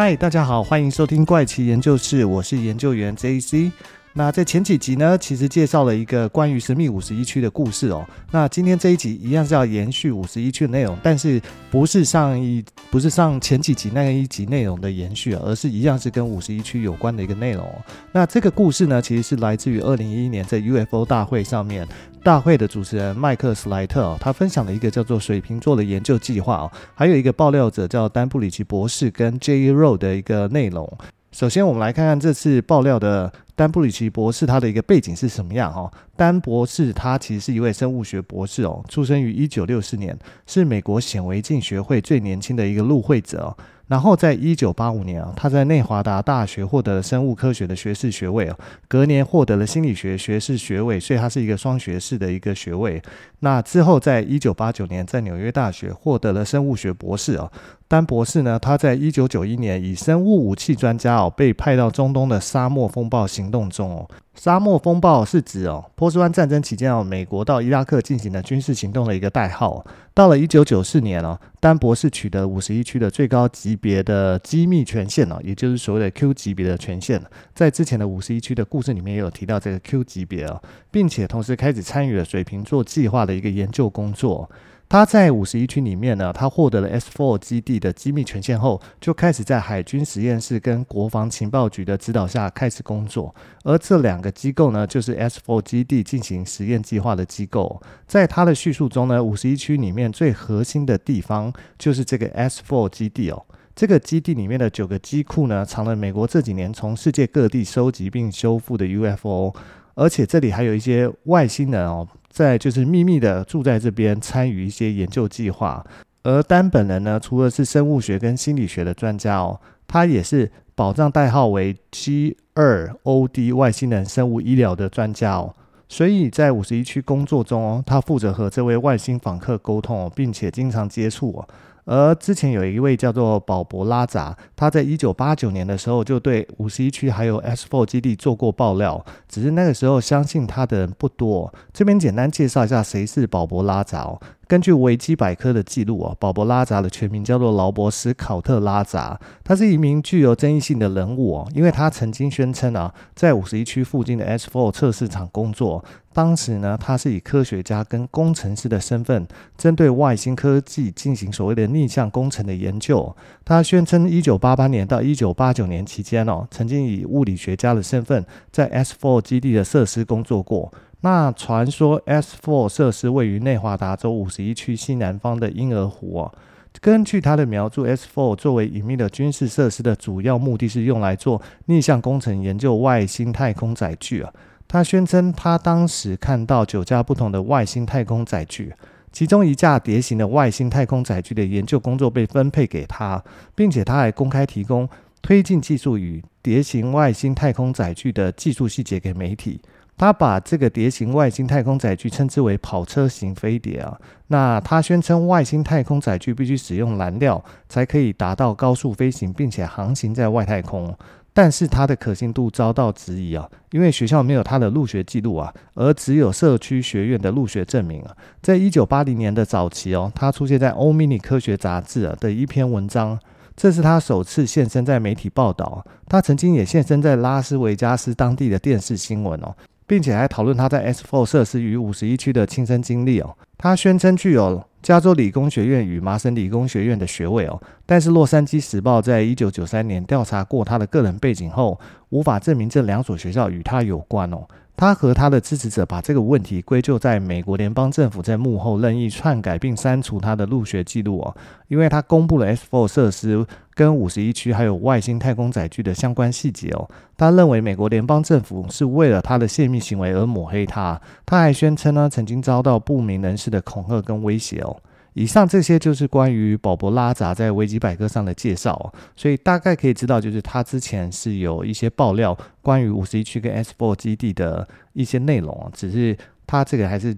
嗨，大家好，欢迎收听怪奇研究室，我是研究员 JC。那在前几集呢，其实介绍了一个关于神秘五十一区的故事哦。那今天这一集一样是要延续五十一区的内容，但是不是上一不是上前几集那一集内容的延续，而是一样是跟五十一区有关的一个内容。那这个故事呢，其实是来自于二零一一年在 UFO 大会上面，大会的主持人麦克斯莱特哦，他分享了一个叫做水瓶座的研究计划哦，还有一个爆料者叫丹布里奇博士跟 jro 的一个内容。首先，我们来看看这次爆料的丹布里奇博士他的一个背景是什么样哈。丹博士他其实是一位生物学博士哦，出生于一九六四年，是美国显微镜学会最年轻的一个入会者。然后在一九八五年啊，他在内华达大学获得了生物科学的学士学位啊，隔年获得了心理学学士学位，所以他是一个双学士的一个学位。那之后在一九八九年在纽约大学获得了生物学博士哦。丹博士呢，他在一九九一年以生物武器专家哦，被派到中东的沙漠风暴行动中哦。沙漠风暴是指哦，波斯湾战争期间哦，美国到伊拉克进行的军事行动的一个代号。到了一九九四年哦，丹博士取得五十一区的最高级别的机密权限哦，也就是所谓的 Q 级别的权限。在之前的五十一区的故事里面也有提到这个 Q 级别哦，并且同时开始参与了水瓶座计划的一个研究工作。他在五十一区里面呢，他获得了 S4 基地的机密权限后，就开始在海军实验室跟国防情报局的指导下开始工作。而这两个机构呢，就是 S4 基地进行实验计划的机构。在他的叙述中呢，五十一区里面最核心的地方就是这个 S4 基地哦。这个基地里面的九个机库呢，藏了美国这几年从世界各地收集并修复的 UFO，而且这里还有一些外星人哦。在就是秘密的住在这边，参与一些研究计划。而丹本人呢，除了是生物学跟心理学的专家哦，他也是保障代号为 G 二 OD 外星人生物医疗的专家哦。所以在五十一区工作中哦，他负责和这位外星访客沟通，并且经常接触哦。而之前有一位叫做保伯拉扎，他在一九八九年的时候就对五十一区还有 S4 基地做过爆料，只是那个时候相信他的人不多。这边简单介绍一下谁是保伯拉扎。根据维基百科的记录啊，保伯拉扎的全名叫做劳伯斯考特拉扎，他是一名具有争议性的人物哦，因为他曾经宣称啊，在五十一区附近的 S4 测试场工作，当时呢，他是以科学家跟工程师的身份，针对外星科技进行所谓的逆向工程的研究。他宣称，一九八八年到一九八九年期间哦，曾经以物理学家的身份在 S4 基地的设施工作过。那传说 S4 设施位于内华达州五十一区西南方的婴儿湖哦。根据他的描述，S4 作为隐秘的军事设施的主要目的是用来做逆向工程研究外星太空载具啊。他宣称他当时看到九架不同的外星太空载具，其中一架碟形的外星太空载具的研究工作被分配给他，并且他还公开提供推进技术与碟形外星太空载具的技术细节给媒体。他把这个碟形外星太空载具称之为跑车型飞碟啊。那他宣称外星太空载具必须使用燃料才可以达到高速飞行，并且航行在外太空。但是它的可信度遭到质疑啊，因为学校没有他的入学记录啊，而只有社区学院的入学证明啊。在一九八零年的早期哦，他出现在《欧米尼科学杂志》啊的一篇文章，这是他首次现身在媒体报道。他曾经也现身在拉斯维加斯当地的电视新闻哦。并且还讨论他在 S Four 设施与五十一区的亲身经历哦。他宣称具有加州理工学院与麻省理工学院的学位哦，但是洛杉矶时报在一九九三年调查过他的个人背景后，无法证明这两所学校与他有关哦。他和他的支持者把这个问题归咎在美国联邦政府在幕后任意篡改并删除他的入学记录哦，因为他公布了 S4 设施跟五十一区还有外星太空载具的相关细节哦。他认为美国联邦政府是为了他的泄密行为而抹黑他。他还宣称呢，曾经遭到不明人士的恐吓跟威胁哦。以上这些就是关于鲍伯拉扎在维基百科上的介绍，所以大概可以知道，就是他之前是有一些爆料关于五十一区跟 S4 基地的一些内容，只是他这个还是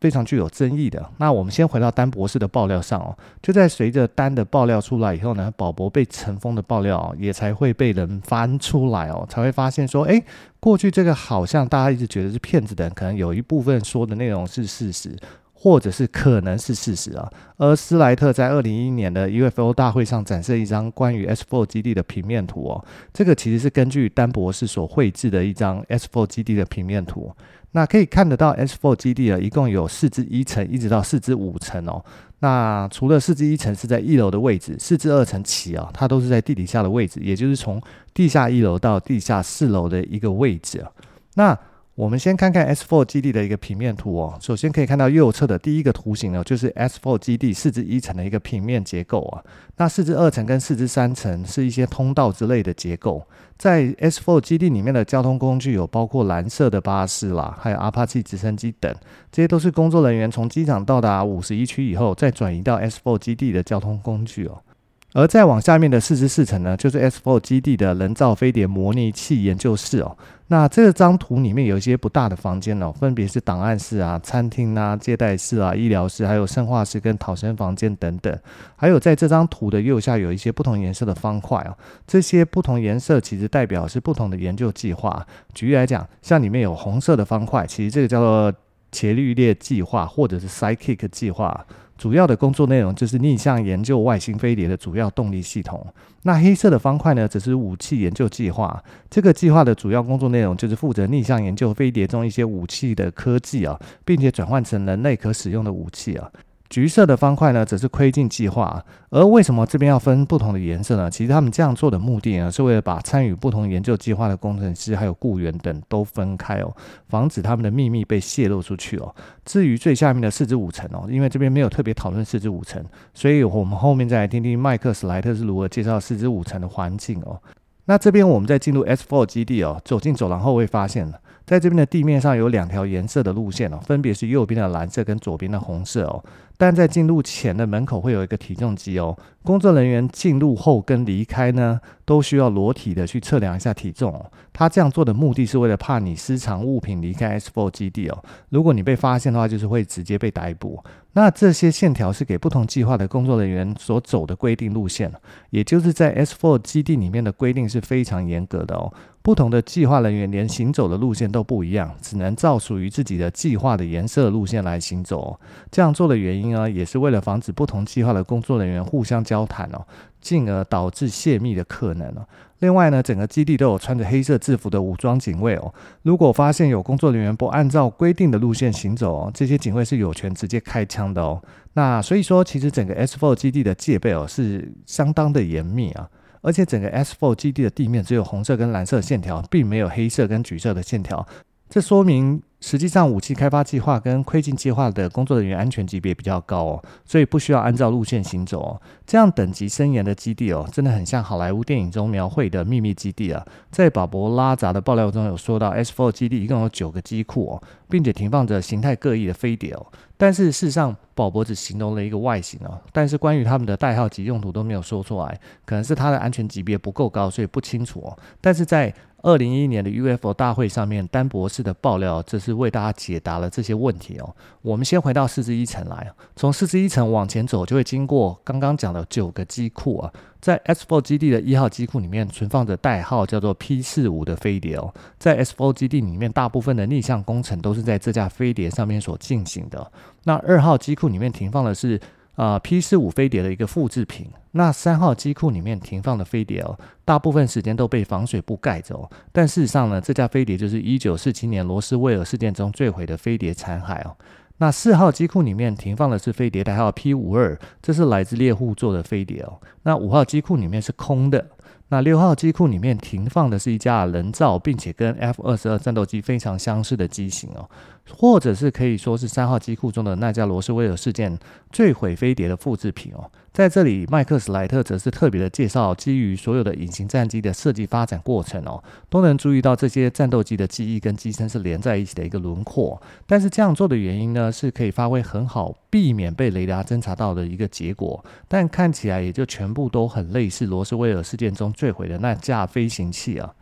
非常具有争议的。那我们先回到丹博士的爆料上哦，就在随着丹的爆料出来以后呢，鲍伯被尘封的爆料也才会被人翻出来哦，才会发现说，诶，过去这个好像大家一直觉得是骗子的，可能有一部分说的内容是事实。或者是可能是事实啊。而斯莱特在二零一一年的 UFO 大会上展示一张关于 S4 基地的平面图哦，这个其实是根据丹博士所绘制的一张 S4 基地的平面图。那可以看得到 S4 基地啊，一共有四至一层，一直到四至五层哦。那除了四至一层是在一楼的位置，四至二层起啊，它都是在地底下的位置，也就是从地下一楼到地下四楼的一个位置啊。那我们先看看 S4 基地的一个平面图哦。首先可以看到右侧的第一个图形呢，就是 S4 基地四至一层的一个平面结构啊。那四至二层跟四至三层是一些通道之类的结构。在 S4 基地里面的交通工具有包括蓝色的巴士啦，还有阿帕奇直升机等，这些都是工作人员从机场到达五十一区以后再转移到 S4 基地的交通工具哦。而再往下面的四十四层呢，就是 S4 基地的人造飞碟模拟器研究室哦。那这张图里面有一些不大的房间哦，分别是档案室啊、餐厅啊、接待室啊、医疗室，还有生化室跟逃生房间等等。还有在这张图的右下有一些不同颜色的方块哦，这些不同颜色其实代表是不同的研究计划。举例来讲，像里面有红色的方块，其实这个叫做伽利略计划或者是 Psychic 计划。主要的工作内容就是逆向研究外星飞碟的主要动力系统。那黑色的方块呢，则是武器研究计划。这个计划的主要工作内容就是负责逆向研究飞碟中一些武器的科技啊，并且转换成人类可使用的武器啊。橘色的方块呢，则是窥镜计划。而为什么这边要分不同的颜色呢？其实他们这样做的目的呢，是为了把参与不同研究计划的工程师还有雇员等都分开哦，防止他们的秘密被泄露出去哦。至于最下面的四至五层哦，因为这边没有特别讨论四至五层，所以我们后面再来听听麦克斯莱特是如何介绍四至五层的环境哦。那这边我们在进入 S4 基地哦，走进走廊后会发现在这边的地面上有两条颜色的路线哦，分别是右边的蓝色跟左边的红色哦。但在进入前的门口会有一个体重机哦，工作人员进入后跟离开呢，都需要裸体的去测量一下体重。他这样做的目的是为了怕你私藏物品离开 S4 基地哦。如果你被发现的话，就是会直接被逮捕。那这些线条是给不同计划的工作人员所走的规定路线，也就是在 S4 基地里面的规定是非常严格的哦。不同的计划人员连行走的路线都不一样，只能照属于自己的计划的颜色路线来行走哦。这样做的原因呢，也是为了防止不同计划的工作人员互相交谈哦，进而导致泄密的可能哦。另外呢，整个基地都有穿着黑色制服的武装警卫哦。如果发现有工作人员不按照规定的路线行走哦，这些警卫是有权直接开枪的哦。那所以说，其实整个 S4 基地的戒备哦是相当的严密啊。而且整个 S4 基地的地面只有红色跟蓝色线条，并没有黑色跟橘色的线条。这说明，实际上武器开发计划跟窥镜计划的工作人员安全级别比较高哦，所以不需要按照路线行走哦。这样等级森严的基地哦，真的很像好莱坞电影中描绘的秘密基地啊。在保博拉扎的爆料中有说到，S4 基地一共有九个机库哦，并且停放着形态各异的飞碟哦。但是事实上，鲍伯只形容了一个外形哦，但是关于他们的代号及用途都没有说出来，可能是它的安全级别不够高，所以不清楚哦。但是在二零一一年的 UFO 大会上面，丹博士的爆料，这是为大家解答了这些问题哦。我们先回到四十一层来，从四十一层往前走，就会经过刚刚讲的九个机库啊。在 S4 基地的一号机库里面，存放着代号叫做 P 四五的飞碟哦。在 S4 基地里面，大部分的逆向工程都是在这架飞碟上面所进行的。那二号机库里面停放的是啊、P 四五飞碟的一个复制品。那三号机库里面停放的飞碟哦，大部分时间都被防水布盖着哦。但事实上呢，这架飞碟就是一九四七年罗斯威尔事件中坠毁的飞碟残骸哦。那四号机库里面停放的是飞碟代号 P 五二，这是来自猎户座的飞碟哦。那五号机库里面是空的。那六号机库里面停放的是一架人造，并且跟 F 二十二战斗机非常相似的机型哦，或者是可以说是三号机库中的那架罗斯威尔事件坠毁飞碟的复制品哦。在这里，麦克史莱特则是特别的介绍，基于所有的隐形战机的设计发展过程哦，都能注意到这些战斗机的机翼跟机身是连在一起的一个轮廓。但是这样做的原因呢，是可以发挥很好，避免被雷达侦察到的一个结果。但看起来也就全部都很类似罗斯威尔事件中坠毁的那架飞行器啊。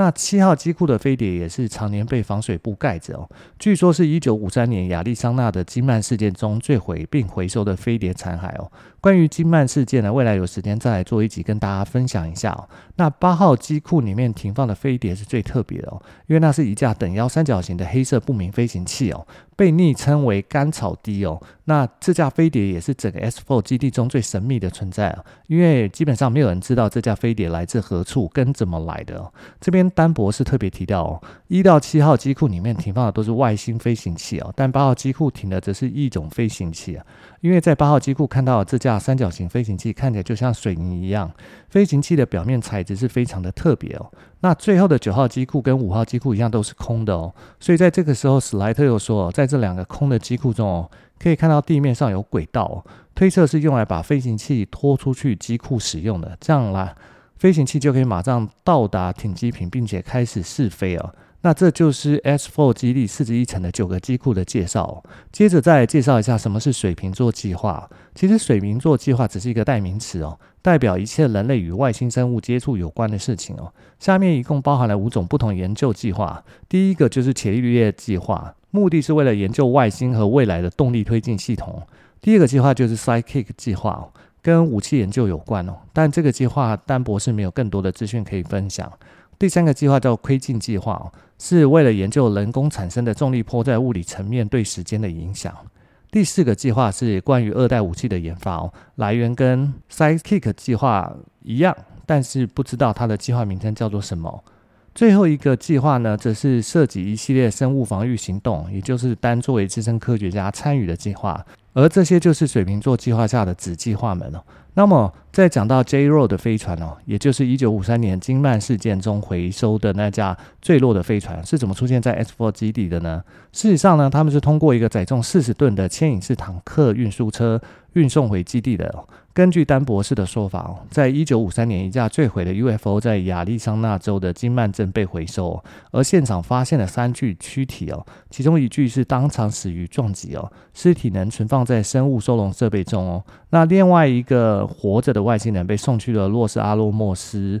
那七号机库的飞碟也是常年被防水布盖着哦，据说是一九五三年亚利桑那的金曼事件中坠毁并回收的飞碟残骸哦。关于金曼事件呢，未来有时间再来做一集跟大家分享一下哦。那八号机库里面停放的飞碟是最特别的哦，因为那是一架等腰三角形的黑色不明飞行器哦，被昵称为甘草滴哦。那这架飞碟也是整个 S4 基地中最神秘的存在啊，因为基本上没有人知道这架飞碟来自何处跟怎么来的。这边丹博士特别提到哦，一到七号机库里面停放的都是外星飞行器哦，但八号机库停的则是一种飞行器啊。因为在八号机库看到这架三角形飞行器，看起来就像水泥一样，飞行器的表面材质是非常的特别哦。那最后的九号机库跟五号机库一样都是空的哦，所以在这个时候，史莱特又说，在这两个空的机库中哦，可以看到地面上有轨道，推测是用来把飞行器拖出去机库使用的，这样啦，飞行器就可以马上到达停机坪，并且开始试飞哦。那这就是 S4 基地四十一层的九个机库的介绍。接着再介绍一下什么是水瓶座计划。其实水瓶座计划只是一个代名词哦，代表一切人类与外星生物接触有关的事情哦。下面一共包含了五种不同研究计划。第一个就是伽利略计划，目的是为了研究外星和未来的动力推进系统。第二个计划就是 Sidekick 计划，跟武器研究有关哦。但这个计划丹博士没有更多的资讯可以分享。第三个计划叫窥镜计划哦。是为了研究人工产生的重力波在物理层面对时间的影响。第四个计划是关于二代武器的研发哦，来源跟 Sidekick 计划一样，但是不知道它的计划名称叫做什么。最后一个计划呢，则是涉及一系列生物防御行动，也就是丹作为资深科学家参与的计划。而这些就是水瓶座计划下的子计划们哦。那么，在讲到 J. r o 的飞船哦，也就是一九五三年金曼事件中回收的那架坠落的飞船，是怎么出现在 S4 基地的呢？事实上呢，他们是通过一个载重四十吨的牵引式坦克运输车运送回基地的。根据丹博士的说法哦，在一九五三年，一架坠毁的 UFO 在亚利桑那州的金曼镇被回收，而现场发现了三具躯体哦，其中一具是当场死于撞击哦，尸体能存放在生物收容设备中哦。那另外一个活着的外星人被送去了洛斯阿洛莫斯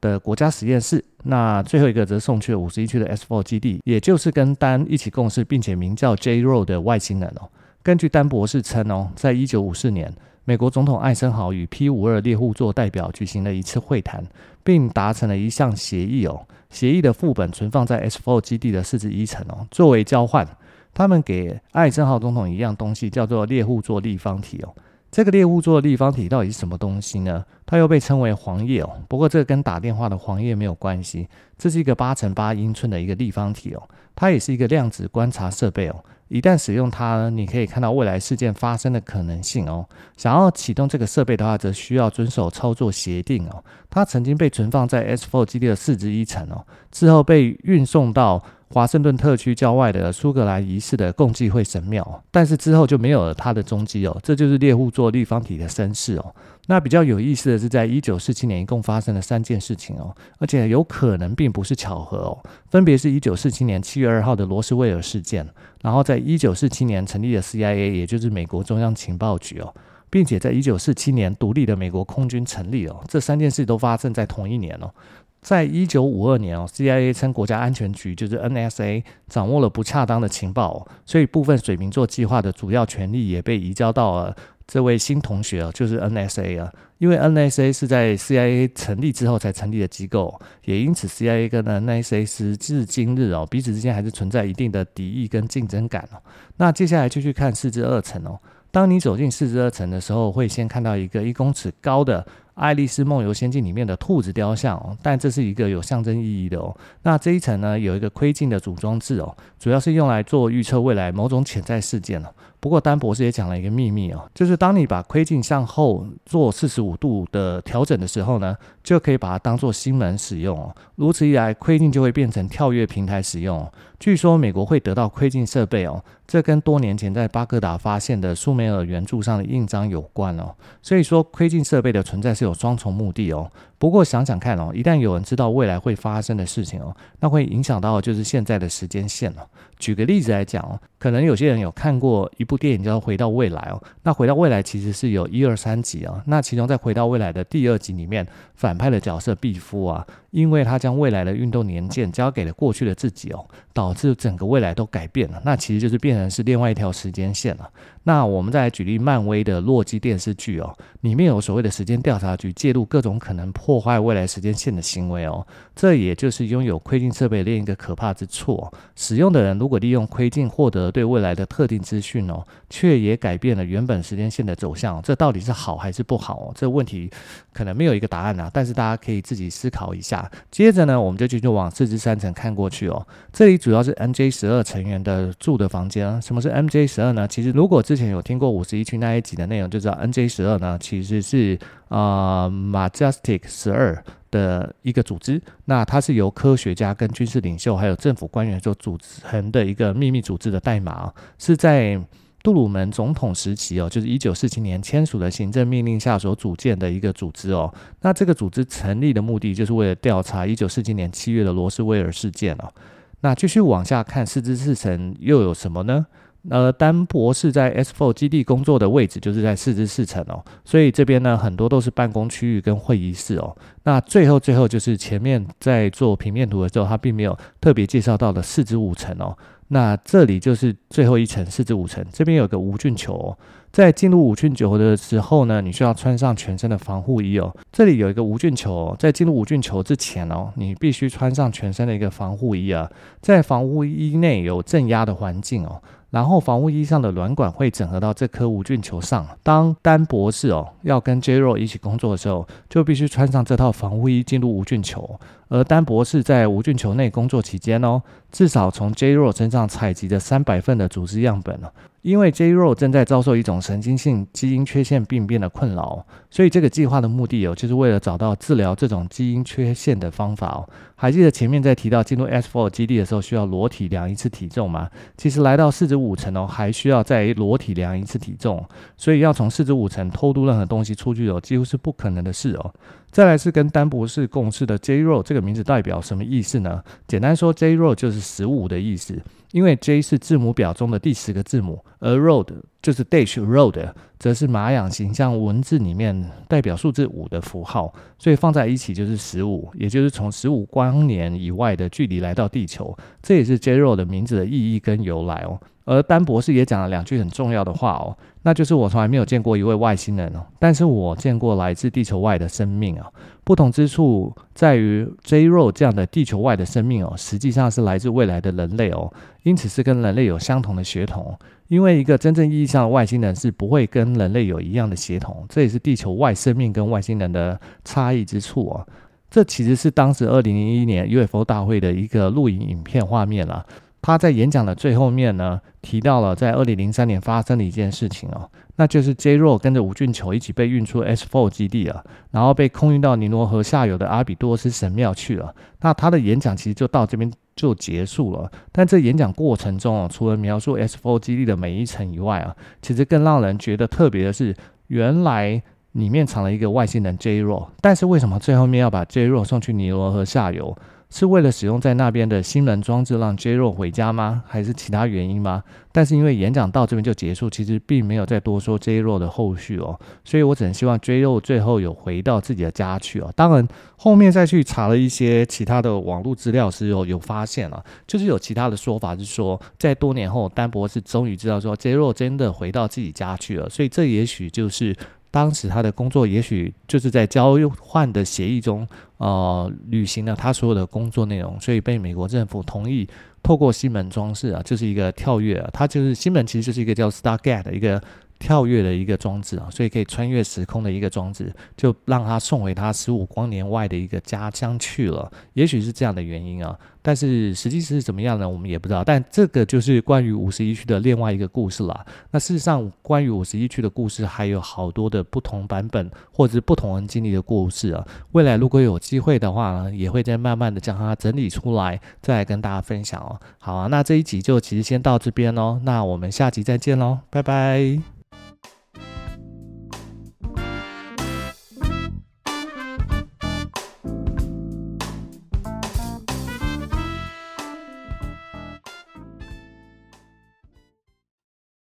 的国家实验室，那最后一个则送去了五十一区的 S4 基地，也就是跟丹一起共事并且名叫 J-Row 的外星人哦。根据丹博士称哦，在一九五四年。美国总统艾森豪与 P 五二猎户座代表举行了一次会谈，并达成了一项协议哦。协议的副本存放在 S4 基地的四十一层哦。作为交换，他们给艾森豪总统一样东西，叫做猎户座立方体哦。这个猎户座立方体到底是什么东西呢？它又被称为黄页哦。不过这个跟打电话的黄页没有关系。这是一个八乘八英寸的一个立方体哦。它也是一个量子观察设备哦。一旦使用它呢，你可以看到未来事件发生的可能性哦。想要启动这个设备的话，则需要遵守操作协定哦。它曾经被存放在 S4 基地的四十一层哦，之后被运送到华盛顿特区郊外的苏格兰仪式的共济会神庙，但是之后就没有了它的踪迹哦。这就是猎户座立方体的身世哦。那比较有意思的是，在一九四七年一共发生了三件事情哦，而且有可能并不是巧合哦。分别是一九四七年七月二号的罗斯威尔事件，然后在一九四七年成立的 CIA，也就是美国中央情报局哦，并且在一九四七年独立的美国空军成立哦。这三件事都发生在同一年哦。在一九五二年哦，CIA 称国家安全局就是 NSA 掌握了不恰当的情报，所以部分水瓶座计划的主要权力也被移交到了。这位新同学啊，就是 NSA 啊，因为 NSA 是在 CIA 成立之后才成立的机构，也因此 CIA 跟 NSA 时至今日哦，彼此之间还是存在一定的敌意跟竞争感哦。那接下来就去看四至二层哦。当你走进四至二层的时候，会先看到一个一公尺高的。《爱丽丝梦游仙境》里面的兔子雕像哦，但这是一个有象征意义的哦。那这一层呢，有一个窥镜的组装置哦，主要是用来做预测未来某种潜在事件哦。不过丹博士也讲了一个秘密哦，就是当你把窥镜向后做四十五度的调整的时候呢，就可以把它当做星门使用哦。如此一来，窥镜就会变成跳跃平台使用哦。据说美国会得到窥镜设备哦，这跟多年前在巴格达发现的苏美尔圆柱上的印章有关哦。所以说，窥镜设备的存在是有双重目的哦。不过想想看哦，一旦有人知道未来会发生的事情哦，那会影响到就是现在的时间线哦。举个例子来讲哦，可能有些人有看过一部电影叫《回到未来》哦，那《回到未来》其实是有一二三集啊，那其中在《回到未来》的第二集里面，反派的角色毕夫啊，因为他将未来的运动年鉴交给了过去的自己哦，导致整个未来都改变了，那其实就是变成是另外一条时间线了。那我们再来举例漫威的洛基电视剧哦，里面有所谓的时间调查局介入各种可能破坏未来时间线的行为哦，这也就是拥有窥镜设备另一个可怕之处哦。使用的人如果利用窥镜获得对未来的特定资讯哦，却也改变了原本时间线的走向，这到底是好还是不好哦？这问题可能没有一个答案啊，但是大家可以自己思考一下。接着呢，我们就继续往四之三层看过去哦，这里主要是 MJ 十二成员的住的房间。什么是 MJ 十二呢？其实如果之前有听过五十一区那一集的内容，就知道 MJ 十二呢其实是啊、呃、Majestic 十二的一个组织。那它是由科学家跟军事领袖还有政府官员所组成的一个秘密组织的代码，是在杜鲁门总统时期哦，就是一九四七年签署的行政命令下所组建的一个组织哦。那这个组织成立的目的就是为了调查一九四七年七月的罗斯威尔事件哦。那继续往下看，四之四层又有什么呢？呃，丹博士在 S4 基地工作的位置就是在四至四层哦，所以这边呢很多都是办公区域跟会议室哦。那最后最后就是前面在做平面图的时候，他并没有特别介绍到的四至五层哦。那这里就是最后一层四至五层，这边有个无菌球哦。在进入无菌球的时候呢，你需要穿上全身的防护衣哦。这里有一个无菌球哦，在进入无菌球之前哦，你必须穿上全身的一个防护衣啊。在防护衣内有正压的环境哦。然后防护衣上的软管会整合到这颗无菌球上。当丹博士哦要跟 J.Ro 一起工作的时候，就必须穿上这套防护衣进入无菌球。而丹博士在无菌球内工作期间哦，至少从 J.Ro 身上采集了三百份的组织样本。因为 J.Ro 正在遭受一种神经性基因缺陷病变的困扰，所以这个计划的目的哦，就是为了找到治疗这种基因缺陷的方法哦。还记得前面在提到进入 S4 基地的时候需要裸体量一次体重吗？其实来到四至五层哦，还需要再裸体量一次体重，所以要从四至五层偷渡任何东西出去哦，几乎是不可能的事哦。再来是跟丹博士共事的 J.Ro 这个名字代表什么意思呢？简单说，J.Ro 就是十五的意思，因为 J 是字母表中的第十个字母，而 Road 就是 Dash Road，则是玛雅形象文字里面代表数字五的符号，所以放在一起就是十五，也就是从十五光年以外的距离来到地球，这也是 J.Ro 的名字的意义跟由来哦。而丹博士也讲了两句很重要的话哦，那就是我从来没有见过一位外星人哦，但是我见过来自地球外的生命啊。不同之处在于 J.Ro 这样的地球外的生命哦，实际上是来自未来的人类哦，因此是跟人类有相同的血统。因为一个真正意义上的外星人是不会跟人类有一样的血统，这也是地球外生命跟外星人的差异之处哦。这其实是当时二零零一年 UFO 大会的一个录影影片画面了。他在演讲的最后面呢，提到了在二零零三年发生的一件事情哦，那就是 J.Ro 跟着吴俊球一起被运出 S4 基地了，然后被空运到尼罗河下游的阿比多斯神庙去了。那他的演讲其实就到这边就结束了。但这演讲过程中哦，除了描述 S4 基地的每一层以外啊，其实更让人觉得特别的是，原来里面藏了一个外星人 J.Ro，但是为什么最后面要把 J.Ro 送去尼罗河下游？是为了使用在那边的新人装置让 J.Ro 回家吗？还是其他原因吗？但是因为演讲到这边就结束，其实并没有再多说 J.Ro 的后续哦，所以我只能希望 J.Ro 最后有回到自己的家去哦。当然后面再去查了一些其他的网络资料时，候有发现了，就是有其他的说法是说，在多年后丹博士终于知道说 J.Ro 真的回到自己家去了，所以这也许就是。当时他的工作也许就是在交换的协议中，呃，履行了他所有的工作内容，所以被美国政府同意透过西门装置啊，就是一个跳跃啊，它就是西门其实就是一个叫 Stargate 一个。跳跃的一个装置啊，所以可以穿越时空的一个装置，就让他送回他十五光年外的一个家乡去了。也许是这样的原因啊，但是实际是怎么样呢？我们也不知道。但这个就是关于五十一区的另外一个故事了。那事实上，关于五十一区的故事还有好多的不同版本，或者是不同人经历的故事啊。未来如果有机会的话呢，也会再慢慢的将它整理出来，再来跟大家分享哦。好啊，那这一集就其实先到这边喽。那我们下集再见喽，拜拜。